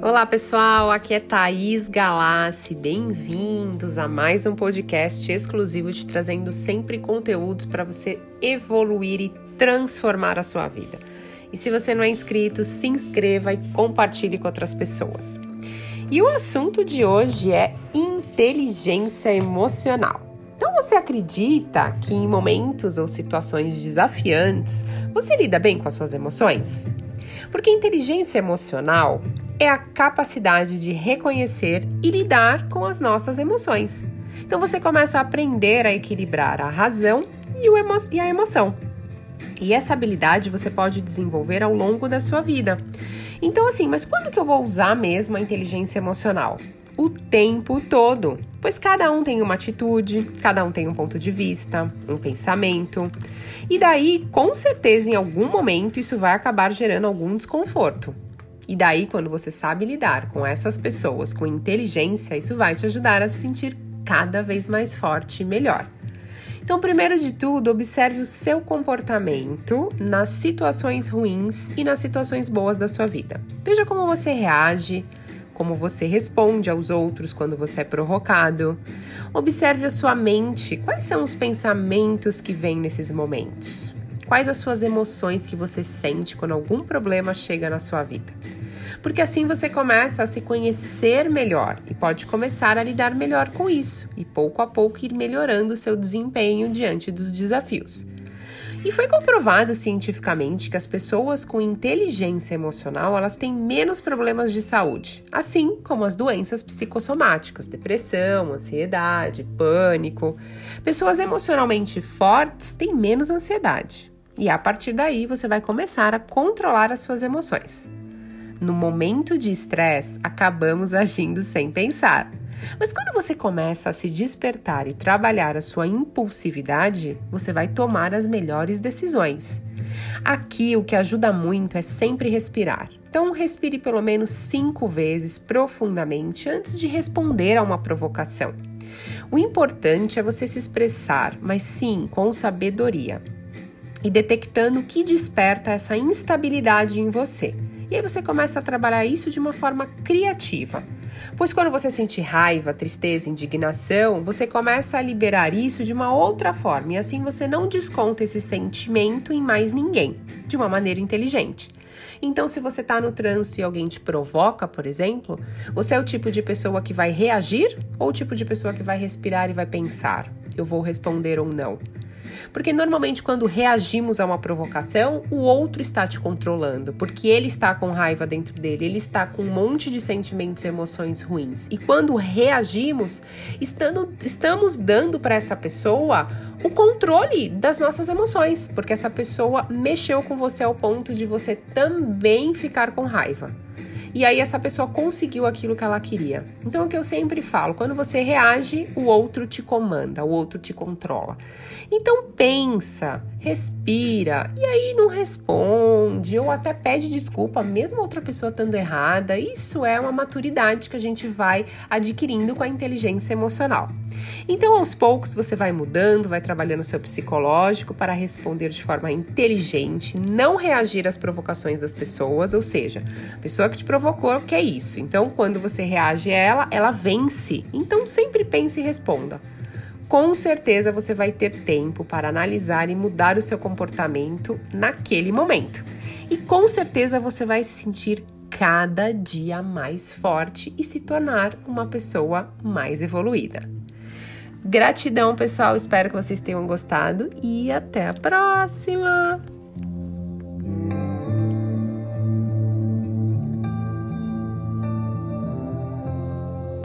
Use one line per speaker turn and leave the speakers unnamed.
Olá pessoal, aqui é Thaís Galassi. Bem-vindos a mais um podcast exclusivo te trazendo sempre conteúdos para você evoluir e transformar a sua vida. E se você não é inscrito, se inscreva e compartilhe com outras pessoas. E o assunto de hoje é inteligência emocional. Então você acredita que em momentos ou situações desafiantes você lida bem com as suas emoções? Porque inteligência emocional é a capacidade de reconhecer e lidar com as nossas emoções. Então você começa a aprender a equilibrar a razão e, emo e a emoção. E essa habilidade você pode desenvolver ao longo da sua vida. Então, assim, mas quando que eu vou usar mesmo a inteligência emocional? O tempo todo, pois cada um tem uma atitude, cada um tem um ponto de vista, um pensamento. E daí, com certeza, em algum momento, isso vai acabar gerando algum desconforto. E daí, quando você sabe lidar com essas pessoas com inteligência, isso vai te ajudar a se sentir cada vez mais forte e melhor. Então, primeiro de tudo, observe o seu comportamento nas situações ruins e nas situações boas da sua vida. Veja como você reage, como você responde aos outros quando você é provocado. Observe a sua mente, quais são os pensamentos que vêm nesses momentos? Quais as suas emoções que você sente quando algum problema chega na sua vida? Porque assim você começa a se conhecer melhor e pode começar a lidar melhor com isso e pouco a pouco ir melhorando o seu desempenho diante dos desafios. E foi comprovado cientificamente que as pessoas com inteligência emocional, elas têm menos problemas de saúde, assim como as doenças psicossomáticas, depressão, ansiedade, pânico. Pessoas emocionalmente fortes têm menos ansiedade. E a partir daí você vai começar a controlar as suas emoções. No momento de estresse, acabamos agindo sem pensar. Mas quando você começa a se despertar e trabalhar a sua impulsividade, você vai tomar as melhores decisões. Aqui o que ajuda muito é sempre respirar. Então, respire pelo menos cinco vezes profundamente antes de responder a uma provocação. O importante é você se expressar, mas sim com sabedoria e detectando o que desperta essa instabilidade em você. E aí você começa a trabalhar isso de uma forma criativa. Pois quando você sente raiva, tristeza, indignação, você começa a liberar isso de uma outra forma e assim você não desconta esse sentimento em mais ninguém, de uma maneira inteligente. Então, se você está no trânsito e alguém te provoca, por exemplo, você é o tipo de pessoa que vai reagir ou o tipo de pessoa que vai respirar e vai pensar: eu vou responder ou não? Porque normalmente, quando reagimos a uma provocação, o outro está te controlando, porque ele está com raiva dentro dele, ele está com um monte de sentimentos e emoções ruins. E quando reagimos, estando, estamos dando para essa pessoa o controle das nossas emoções, porque essa pessoa mexeu com você ao ponto de você também ficar com raiva e aí essa pessoa conseguiu aquilo que ela queria. Então, o que eu sempre falo, quando você reage, o outro te comanda, o outro te controla. Então, pensa, respira e aí não responde ou até pede desculpa, mesmo outra pessoa estando errada. Isso é uma maturidade que a gente vai adquirindo com a inteligência emocional. Então, aos poucos, você vai mudando, vai trabalhando o seu psicológico para responder de forma inteligente, não reagir às provocações das pessoas, ou seja, a pessoa que te quer isso. Então, quando você reage a ela, ela vence. Então, sempre pense e responda com certeza você vai ter tempo para analisar e mudar o seu comportamento naquele momento. E com certeza você vai se sentir cada dia mais forte e se tornar uma pessoa mais evoluída. Gratidão, pessoal. Espero que vocês tenham gostado e até a próxima!